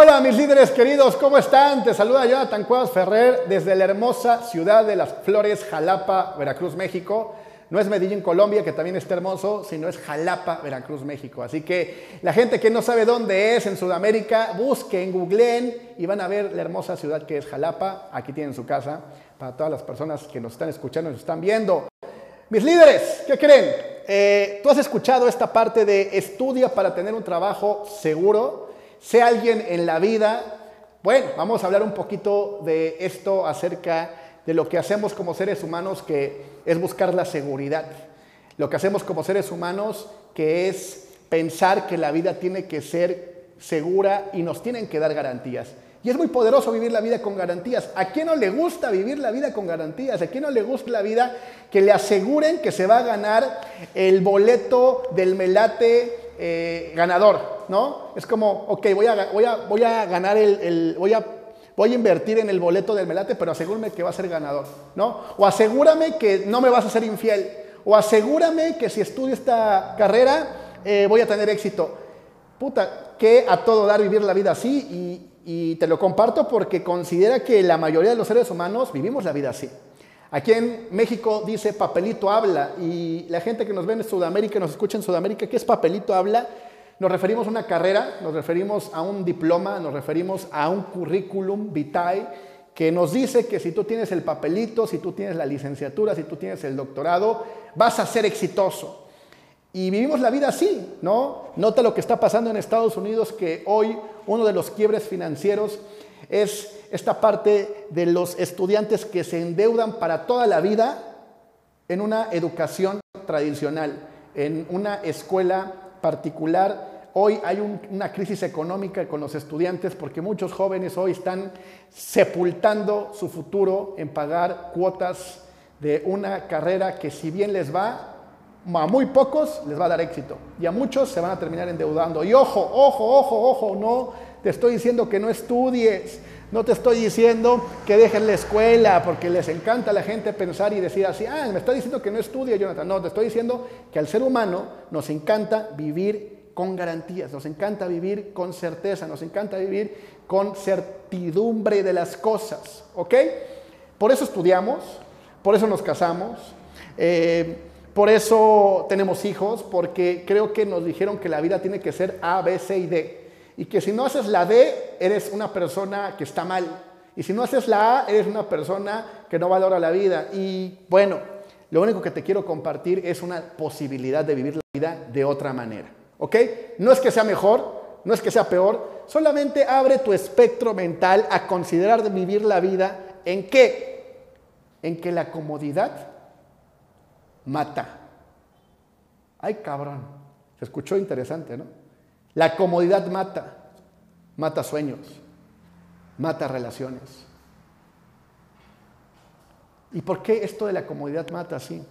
Hola mis líderes queridos, ¿cómo están? Te saluda Jonathan Cuevas Ferrer desde la hermosa ciudad de Las Flores, Jalapa, Veracruz, México. No es Medellín, Colombia, que también está hermoso, sino es Jalapa, Veracruz, México. Así que la gente que no sabe dónde es en Sudamérica, busquen, googleen y van a ver la hermosa ciudad que es Jalapa. Aquí tienen su casa para todas las personas que nos están escuchando y nos están viendo. Mis líderes, ¿qué creen? Eh, Tú has escuchado esta parte de estudia para tener un trabajo seguro, sé alguien en la vida. Bueno, vamos a hablar un poquito de esto acerca de lo que hacemos como seres humanos, que es buscar la seguridad. Lo que hacemos como seres humanos, que es pensar que la vida tiene que ser segura y nos tienen que dar garantías. Y es muy poderoso vivir la vida con garantías. ¿A quién no le gusta vivir la vida con garantías? ¿A quién no le gusta la vida que le aseguren que se va a ganar el boleto del melate eh, ganador? ¿No? Es como, ok, voy a, voy a, voy a ganar el, voy a voy a invertir en el boleto del melate, pero asegúrame que va a ser ganador, ¿no? O asegúrame que no me vas a ser infiel, o asegúrame que si estudio esta carrera eh, voy a tener éxito. Puta, que a todo dar vivir la vida así y te lo comparto porque considera que la mayoría de los seres humanos vivimos la vida así. Aquí en México dice papelito habla y la gente que nos ve en Sudamérica, nos escucha en Sudamérica, ¿qué es papelito habla? Nos referimos a una carrera, nos referimos a un diploma, nos referimos a un currículum vitae que nos dice que si tú tienes el papelito, si tú tienes la licenciatura, si tú tienes el doctorado, vas a ser exitoso. Y vivimos la vida así, ¿no? Nota lo que está pasando en Estados Unidos, que hoy uno de los quiebres financieros es esta parte de los estudiantes que se endeudan para toda la vida en una educación tradicional, en una escuela particular. Hoy hay un, una crisis económica con los estudiantes porque muchos jóvenes hoy están sepultando su futuro en pagar cuotas de una carrera que si bien les va, a muy pocos les va a dar éxito y a muchos se van a terminar endeudando. Y ojo, ojo, ojo, ojo, no te estoy diciendo que no estudies, no te estoy diciendo que dejen la escuela porque les encanta a la gente pensar y decir así, ah, me está diciendo que no estudie, Jonathan. No, te estoy diciendo que al ser humano nos encanta vivir con garantías, nos encanta vivir con certeza, nos encanta vivir con certidumbre de las cosas, ¿ok? Por eso estudiamos, por eso nos casamos, eh, por eso tenemos hijos, porque creo que nos dijeron que la vida tiene que ser A, B, C y D. Y que si no haces la D, eres una persona que está mal. Y si no haces la A, eres una persona que no valora la vida. Y bueno, lo único que te quiero compartir es una posibilidad de vivir la vida de otra manera. ¿Ok? No es que sea mejor, no es que sea peor, solamente abre tu espectro mental a considerar de vivir la vida en qué? En que la comodidad mata. Ay, cabrón. Se escuchó interesante, ¿no? La comodidad mata. Mata sueños. Mata relaciones. ¿Y por qué esto de la comodidad mata así?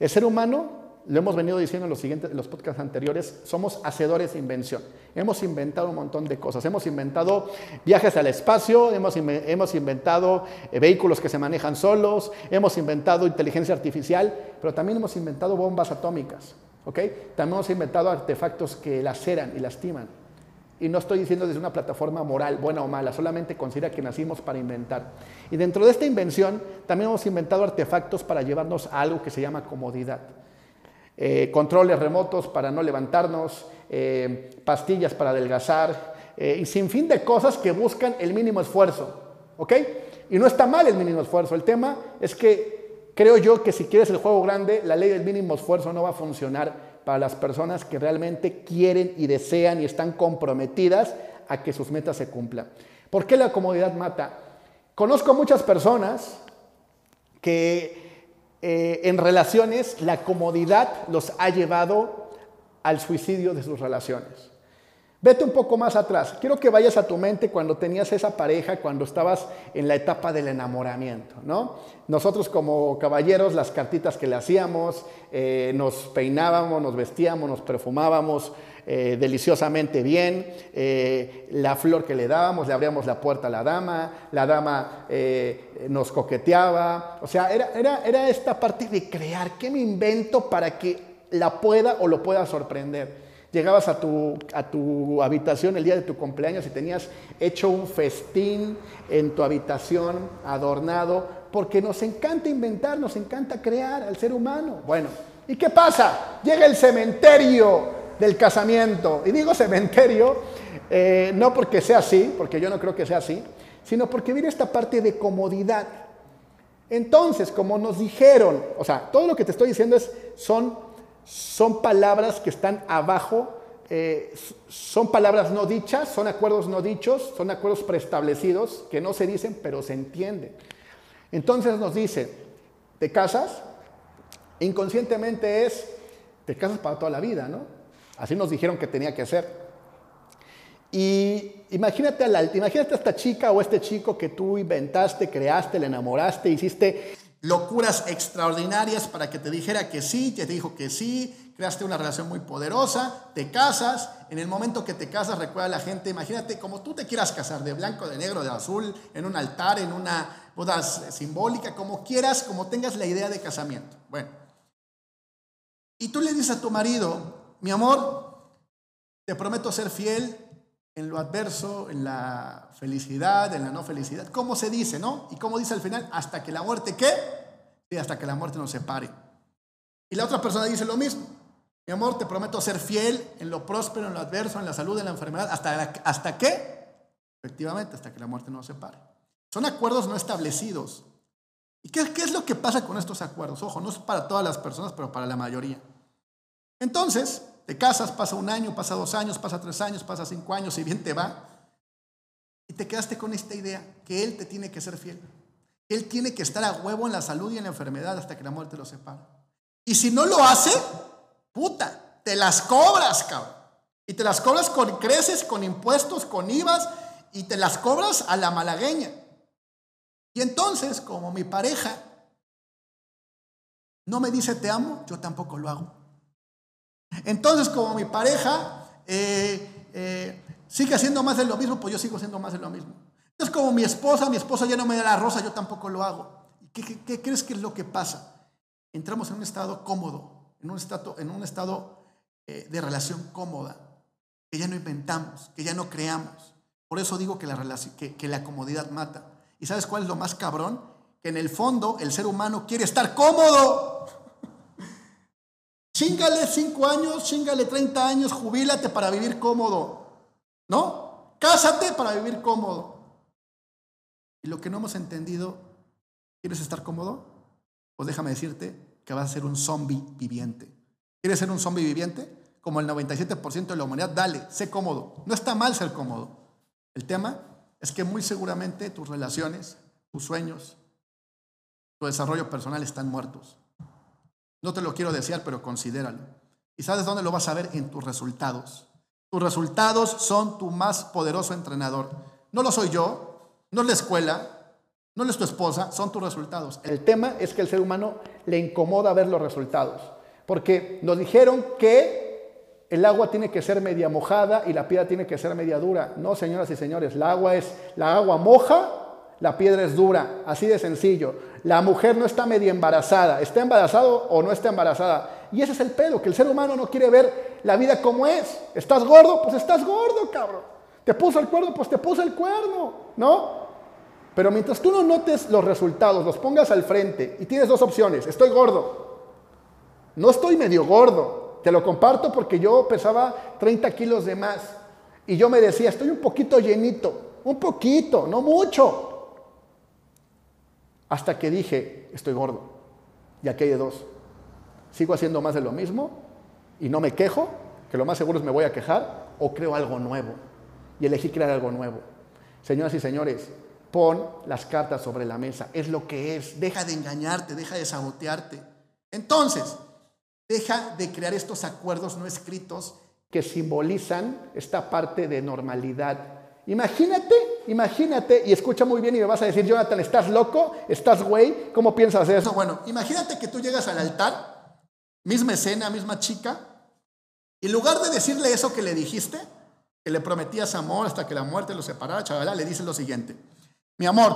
El ser humano lo hemos venido diciendo en los, siguientes, en los podcasts anteriores, somos hacedores de invención. Hemos inventado un montón de cosas. Hemos inventado viajes al espacio, hemos, hemos inventado eh, vehículos que se manejan solos, hemos inventado inteligencia artificial, pero también hemos inventado bombas atómicas. ¿Okay? También hemos inventado artefactos que laceran y lastiman. Y no estoy diciendo desde una plataforma moral, buena o mala, solamente considera que nacimos para inventar. Y dentro de esta invención también hemos inventado artefactos para llevarnos a algo que se llama comodidad. Eh, controles remotos para no levantarnos, eh, pastillas para adelgazar, eh, y sin fin de cosas que buscan el mínimo esfuerzo. ¿Ok? Y no está mal el mínimo esfuerzo. El tema es que creo yo que si quieres el juego grande, la ley del mínimo esfuerzo no va a funcionar para las personas que realmente quieren y desean y están comprometidas a que sus metas se cumplan. ¿Por qué la comodidad mata? Conozco muchas personas que eh, en relaciones, la comodidad los ha llevado al suicidio de sus relaciones. Vete un poco más atrás. Quiero que vayas a tu mente cuando tenías esa pareja, cuando estabas en la etapa del enamoramiento, ¿no? Nosotros como caballeros, las cartitas que le hacíamos, eh, nos peinábamos, nos vestíamos, nos perfumábamos eh, deliciosamente bien, eh, la flor que le dábamos, le abríamos la puerta a la dama, la dama nos coqueteaba, o sea, era, era, era esta parte de crear, ¿qué me invento para que la pueda o lo pueda sorprender? Llegabas a tu, a tu habitación el día de tu cumpleaños y tenías hecho un festín en tu habitación, adornado, porque nos encanta inventar, nos encanta crear al ser humano. Bueno, ¿y qué pasa? Llega el cementerio del casamiento. Y digo cementerio, eh, no porque sea así, porque yo no creo que sea así, sino porque viene esta parte de comodidad. Entonces, como nos dijeron, o sea, todo lo que te estoy diciendo es, son, son palabras que están abajo, eh, son palabras no dichas, son acuerdos no dichos, son acuerdos preestablecidos que no se dicen, pero se entienden. Entonces nos dice, te casas, inconscientemente es, te casas para toda la vida, ¿no? Así nos dijeron que tenía que ser. Y imagínate a, la, imagínate a esta chica o este chico que tú inventaste, creaste, le enamoraste, hiciste locuras extraordinarias para que te dijera que sí, te dijo que sí, creaste una relación muy poderosa, te casas, en el momento que te casas recuerda a la gente, imagínate como tú te quieras casar, de blanco, de negro, de azul, en un altar, en una boda simbólica, como quieras, como tengas la idea de casamiento. Bueno, y tú le dices a tu marido, mi amor, te prometo ser fiel en lo adverso, en la felicidad, en la no felicidad. ¿Cómo se dice, no? Y cómo dice al final, hasta que la muerte, ¿qué? Sí, hasta que la muerte nos separe. Y la otra persona dice lo mismo. Mi amor, te prometo ser fiel en lo próspero, en lo adverso, en la salud, en la enfermedad. ¿Hasta, hasta qué? Efectivamente, hasta que la muerte nos separe. Son acuerdos no establecidos. ¿Y qué, qué es lo que pasa con estos acuerdos? Ojo, no es para todas las personas, pero para la mayoría. Entonces, te casas, pasa un año, pasa dos años, pasa tres años, pasa cinco años, y bien te va. Y te quedaste con esta idea que Él te tiene que ser fiel. Él tiene que estar a huevo en la salud y en la enfermedad hasta que la muerte lo separe. Y si no lo hace, puta, te las cobras, cabrón. Y te las cobras con creces, con impuestos, con IVAs, y te las cobras a la malagueña. Y entonces, como mi pareja no me dice te amo, yo tampoco lo hago. Entonces, como mi pareja eh, eh, sigue haciendo más de lo mismo, pues yo sigo haciendo más de lo mismo. Entonces, como mi esposa, mi esposa ya no me da la rosa, yo tampoco lo hago. ¿Qué, crees que es lo que pasa? Entramos en un estado cómodo, en un estado, en un estado eh, de relación cómoda, que ya no inventamos, que ya no creamos. Por eso digo que la, que la comodidad mata. ¿Y sabes cuál es lo más cabrón? Que en el fondo el ser humano quiere estar cómodo. Chingale cinco años, chingale 30 años, jubílate para vivir cómodo. ¿No? Cásate para vivir cómodo. Y lo que no hemos entendido, ¿quieres estar cómodo? Pues déjame decirte que vas a ser un zombie viviente. ¿Quieres ser un zombie viviente? Como el 97% de la humanidad, dale, sé cómodo. No está mal ser cómodo. El tema es que muy seguramente tus relaciones, tus sueños, tu desarrollo personal están muertos. No te lo quiero desear, pero considéralo. ¿Y sabes dónde lo vas a ver? En tus resultados. Tus resultados son tu más poderoso entrenador. No lo soy yo, no es la escuela, no es tu esposa, son tus resultados. El tema es que el ser humano le incomoda ver los resultados. Porque nos dijeron que el agua tiene que ser media mojada y la piedra tiene que ser media dura. No, señoras y señores, la agua es, la agua moja, la piedra es dura, así de sencillo. La mujer no está media embarazada, está embarazado o no está embarazada. Y ese es el pedo, que el ser humano no quiere ver la vida como es. ¿Estás gordo? Pues estás gordo, cabrón. ¿Te puso el cuerno? Pues te puso el cuerno, ¿no? Pero mientras tú no notes los resultados, los pongas al frente y tienes dos opciones, estoy gordo, no estoy medio gordo, te lo comparto porque yo pesaba 30 kilos de más y yo me decía, estoy un poquito llenito, un poquito, no mucho. Hasta que dije, estoy gordo. Y aquí hay dos. Sigo haciendo más de lo mismo y no me quejo, que lo más seguro es me voy a quejar, o creo algo nuevo. Y elegí crear algo nuevo. Señoras y señores, pon las cartas sobre la mesa. Es lo que es. Deja de engañarte, deja de sabotearte. Entonces, deja de crear estos acuerdos no escritos que simbolizan esta parte de normalidad Imagínate, imagínate, y escucha muy bien y me vas a decir, Jonathan, ¿estás loco? ¿Estás güey? ¿Cómo piensas eso? Bueno, imagínate que tú llegas al altar, misma escena, misma chica, y en lugar de decirle eso que le dijiste, que le prometías amor hasta que la muerte lo separara, chaval, le dices lo siguiente, mi amor,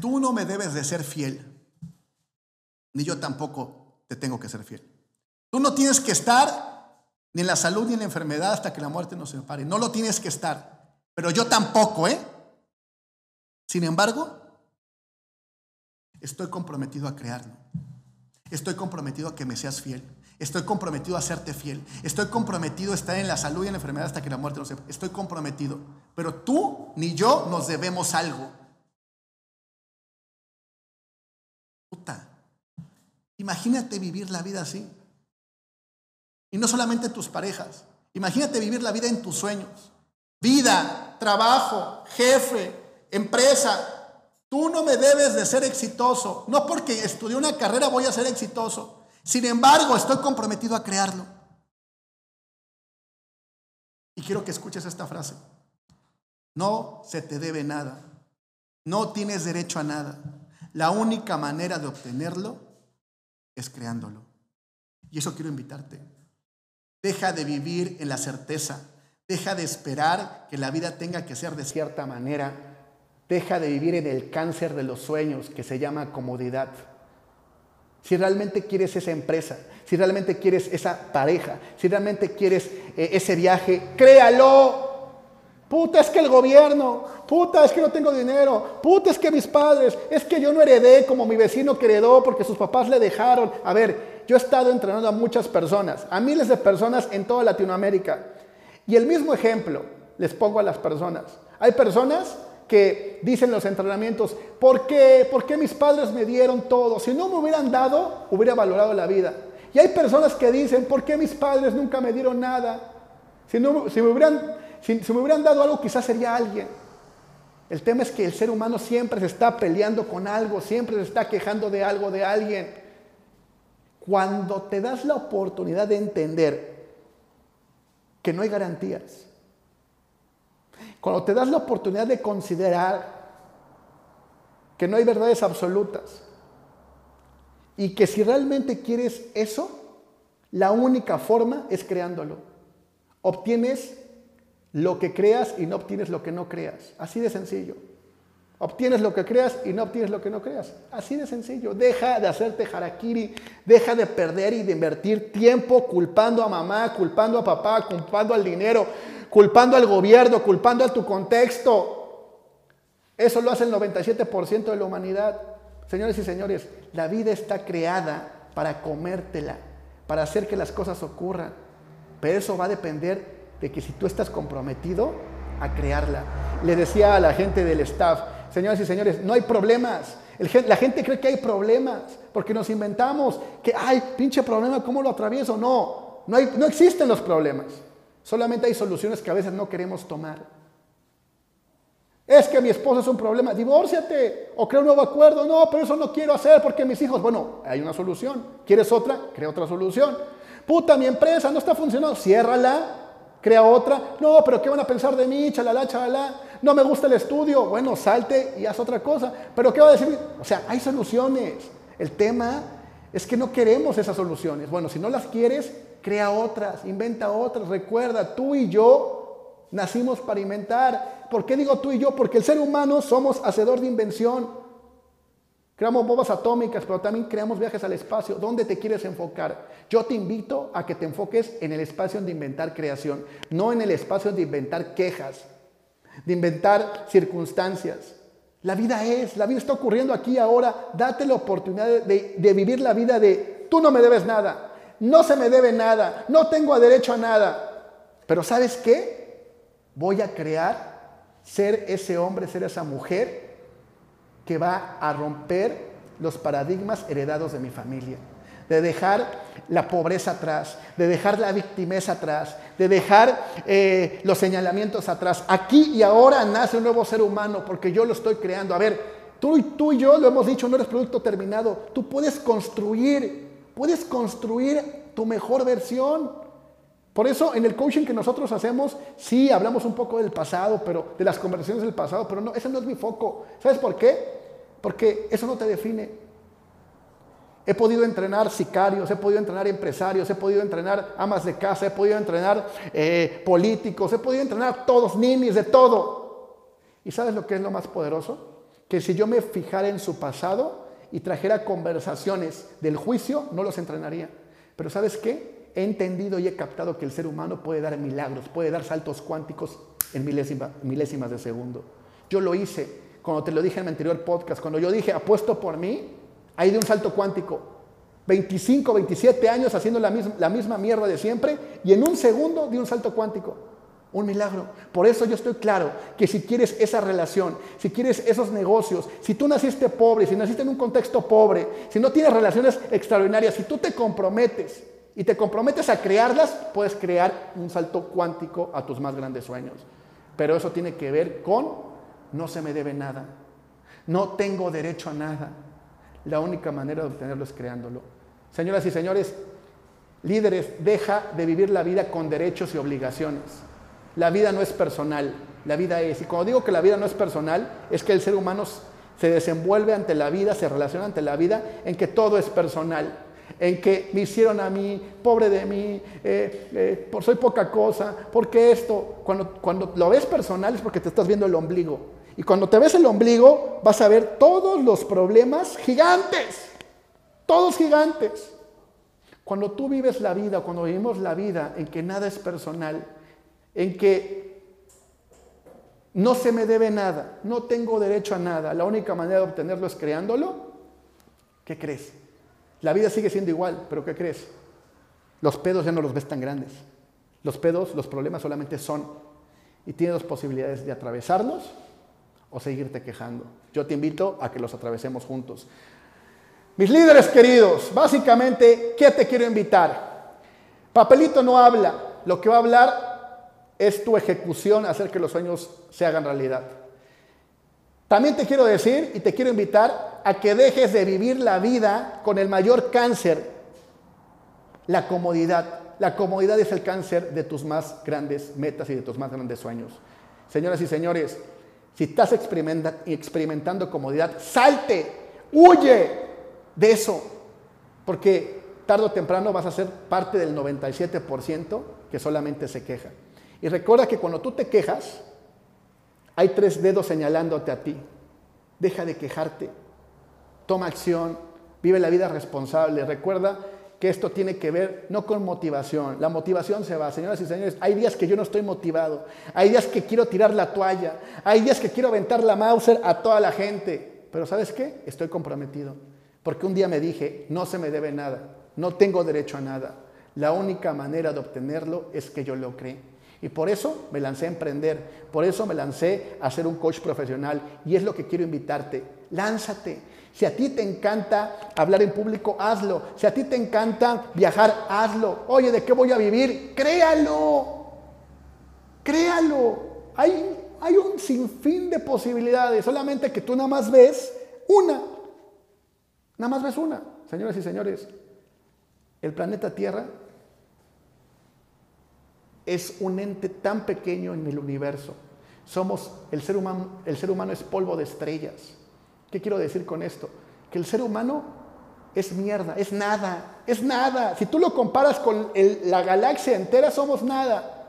tú no me debes de ser fiel, ni yo tampoco te tengo que ser fiel. Tú no tienes que estar ni en la salud ni en la enfermedad hasta que la muerte nos separe. No lo tienes que estar. Pero yo tampoco, ¿eh? Sin embargo, estoy comprometido a crearlo. Estoy comprometido a que me seas fiel. Estoy comprometido a serte fiel. Estoy comprometido a estar en la salud y en la enfermedad hasta que la muerte nos separe. Estoy comprometido. Pero tú ni yo nos debemos algo. Puta. Imagínate vivir la vida así. Y no solamente tus parejas. Imagínate vivir la vida en tus sueños. Vida, trabajo, jefe, empresa. Tú no me debes de ser exitoso. No porque estudié una carrera voy a ser exitoso. Sin embargo, estoy comprometido a crearlo. Y quiero que escuches esta frase. No se te debe nada. No tienes derecho a nada. La única manera de obtenerlo es creándolo. Y eso quiero invitarte. Deja de vivir en la certeza. Deja de esperar que la vida tenga que ser de cierta manera. Deja de vivir en el cáncer de los sueños que se llama comodidad. Si realmente quieres esa empresa, si realmente quieres esa pareja, si realmente quieres eh, ese viaje, créalo. Puta, es que el gobierno, puta, es que no tengo dinero, puta, es que mis padres, es que yo no heredé como mi vecino que heredó porque sus papás le dejaron. A ver, yo he estado entrenando a muchas personas, a miles de personas en toda Latinoamérica. Y el mismo ejemplo les pongo a las personas. Hay personas que dicen en los entrenamientos, ¿por qué? ¿Por qué mis padres me dieron todo? Si no me hubieran dado, hubiera valorado la vida. Y hay personas que dicen, ¿por qué mis padres nunca me dieron nada? Si, no, si, me, hubieran, si me hubieran dado algo, quizás sería alguien. El tema es que el ser humano siempre se está peleando con algo, siempre se está quejando de algo, de alguien. Cuando te das la oportunidad de entender que no hay garantías, cuando te das la oportunidad de considerar que no hay verdades absolutas y que si realmente quieres eso, la única forma es creándolo. Obtienes lo que creas y no obtienes lo que no creas. Así de sencillo. Obtienes lo que creas y no obtienes lo que no creas. Así de sencillo. Deja de hacerte harakiri, deja de perder y de invertir tiempo culpando a mamá, culpando a papá, culpando al dinero, culpando al gobierno, culpando a tu contexto. Eso lo hace el 97% de la humanidad. Señores y señores, la vida está creada para comértela, para hacer que las cosas ocurran. Pero eso va a depender de que si tú estás comprometido a crearla. Le decía a la gente del staff, Señoras y señores, no hay problemas. la gente cree que hay problemas porque nos inventamos que hay pinche problema, ¿cómo lo atravieso? No, no, hay, no existen los problemas. Solamente hay soluciones que a veces no queremos tomar. Es que mi esposo es un problema, divórciate o crea un nuevo acuerdo. No, pero eso no quiero hacer porque mis hijos, bueno, hay una solución. ¿Quieres otra? Crea otra solución. Puta, mi empresa no está funcionando, ciérrala, crea otra. No, pero ¿qué van a pensar de mí? Chalala, chalala. No me gusta el estudio. Bueno, salte y haz otra cosa. Pero ¿qué va a decir? O sea, hay soluciones. El tema es que no queremos esas soluciones. Bueno, si no las quieres, crea otras, inventa otras. Recuerda, tú y yo nacimos para inventar. ¿Por qué digo tú y yo? Porque el ser humano somos hacedor de invención. Creamos bombas atómicas, pero también creamos viajes al espacio. ¿Dónde te quieres enfocar? Yo te invito a que te enfoques en el espacio de inventar creación, no en el espacio de inventar quejas, de inventar circunstancias. La vida es, la vida está ocurriendo aquí ahora. Date la oportunidad de, de vivir la vida de tú no me debes nada, no se me debe nada, no tengo derecho a nada. Pero ¿sabes qué? Voy a crear ser ese hombre, ser esa mujer que va a romper los paradigmas heredados de mi familia, de dejar la pobreza atrás, de dejar la victimeza atrás, de dejar eh, los señalamientos atrás. Aquí y ahora nace un nuevo ser humano porque yo lo estoy creando. A ver, tú y, tú y yo lo hemos dicho, no eres producto terminado. Tú puedes construir, puedes construir tu mejor versión. Por eso en el coaching que nosotros hacemos, sí hablamos un poco del pasado, pero de las conversaciones del pasado, pero no, ese no es mi foco. ¿Sabes por qué? Porque eso no te define. He podido entrenar sicarios, he podido entrenar empresarios, he podido entrenar amas de casa, he podido entrenar eh, políticos, he podido entrenar todos, ninis, de todo. ¿Y sabes lo que es lo más poderoso? Que si yo me fijara en su pasado y trajera conversaciones del juicio, no los entrenaría. Pero ¿sabes qué? He entendido y he captado que el ser humano puede dar milagros, puede dar saltos cuánticos en milésimas de segundo. Yo lo hice cuando te lo dije en mi anterior podcast, cuando yo dije apuesto por mí, ahí de un salto cuántico. 25, 27 años haciendo la misma, mierda de siempre y en un segundo di un salto cuántico. Un milagro. Por eso yo estoy claro que si quieres esa relación, si quieres esos negocios, si tú naciste pobre, si naciste en un contexto pobre, si no tienes relaciones extraordinarias, si tú te comprometes y te comprometes a crearlas, puedes crear un salto cuántico a tus más grandes sueños. Pero eso tiene que ver con no se me debe nada, no tengo derecho a nada. La única manera de obtenerlo es creándolo. Señoras y señores, líderes, deja de vivir la vida con derechos y obligaciones. La vida no es personal, la vida es. Y cuando digo que la vida no es personal, es que el ser humano se desenvuelve ante la vida, se relaciona ante la vida en que todo es personal, en que me hicieron a mí, pobre de mí, eh, eh, por soy poca cosa, porque esto, cuando, cuando lo ves personal es porque te estás viendo el ombligo. Y cuando te ves el ombligo vas a ver todos los problemas gigantes todos gigantes. Cuando tú vives la vida, cuando vivimos la vida en que nada es personal, en que no se me debe nada, no tengo derecho a nada, la única manera de obtenerlo es creándolo, ¿qué crees? La vida sigue siendo igual, pero ¿qué crees? Los pedos ya no los ves tan grandes. Los pedos, los problemas solamente son. Y tienes dos posibilidades de atravesarlos o seguirte quejando. Yo te invito a que los atravesemos juntos. Mis líderes queridos, básicamente, ¿qué te quiero invitar? Papelito no habla, lo que va a hablar es tu ejecución, hacer que los sueños se hagan realidad. También te quiero decir y te quiero invitar a que dejes de vivir la vida con el mayor cáncer, la comodidad. La comodidad es el cáncer de tus más grandes metas y de tus más grandes sueños. Señoras y señores, si estás experimentando comodidad, salte, huye, de eso, porque tarde o temprano vas a ser parte del 97% que solamente se queja. Y recuerda que cuando tú te quejas, hay tres dedos señalándote a ti. Deja de quejarte, toma acción, vive la vida responsable. Recuerda que esto tiene que ver no con motivación. La motivación se va. Señoras y señores, hay días que yo no estoy motivado. Hay días que quiero tirar la toalla. Hay días que quiero aventar la Mauser a toda la gente. Pero ¿sabes qué? Estoy comprometido. Porque un día me dije, no se me debe nada, no tengo derecho a nada. La única manera de obtenerlo es que yo lo cree. Y por eso me lancé a emprender, por eso me lancé a ser un coach profesional. Y es lo que quiero invitarte. Lánzate. Si a ti te encanta hablar en público, hazlo. Si a ti te encanta viajar, hazlo. Oye, ¿de qué voy a vivir? Créalo. Créalo. Hay, hay un sinfín de posibilidades, solamente que tú nada más ves una. Nada más ves una, señoras y señores. El planeta Tierra es un ente tan pequeño en el universo. Somos, el ser humano, el ser humano es polvo de estrellas. ¿Qué quiero decir con esto? Que el ser humano es mierda, es nada, es nada. Si tú lo comparas con la galaxia entera, somos nada.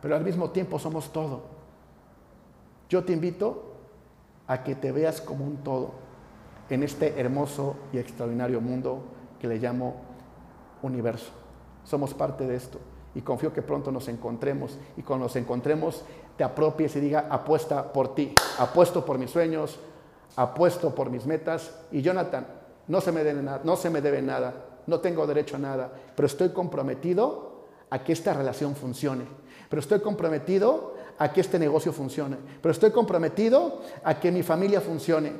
Pero al mismo tiempo somos todo. Yo te invito a que te veas como un todo en este hermoso y extraordinario mundo que le llamo universo. Somos parte de esto y confío que pronto nos encontremos. Y cuando nos encontremos te apropies y diga apuesta por ti, apuesto por mis sueños, apuesto por mis metas y Jonathan, no se me debe nada, no se me debe nada, no tengo derecho a nada, pero estoy comprometido a que esta relación funcione, pero estoy comprometido a que este negocio funcione, pero estoy comprometido a que mi familia funcione,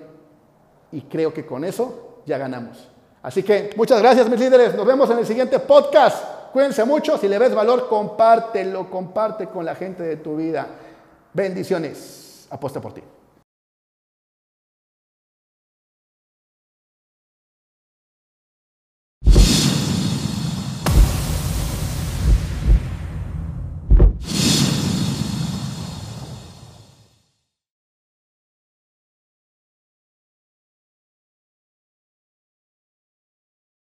y creo que con eso ya ganamos. Así que muchas gracias mis líderes, nos vemos en el siguiente podcast. Cuídense mucho, si le ves valor, compártelo, comparte con la gente de tu vida. Bendiciones. Apuesta por ti.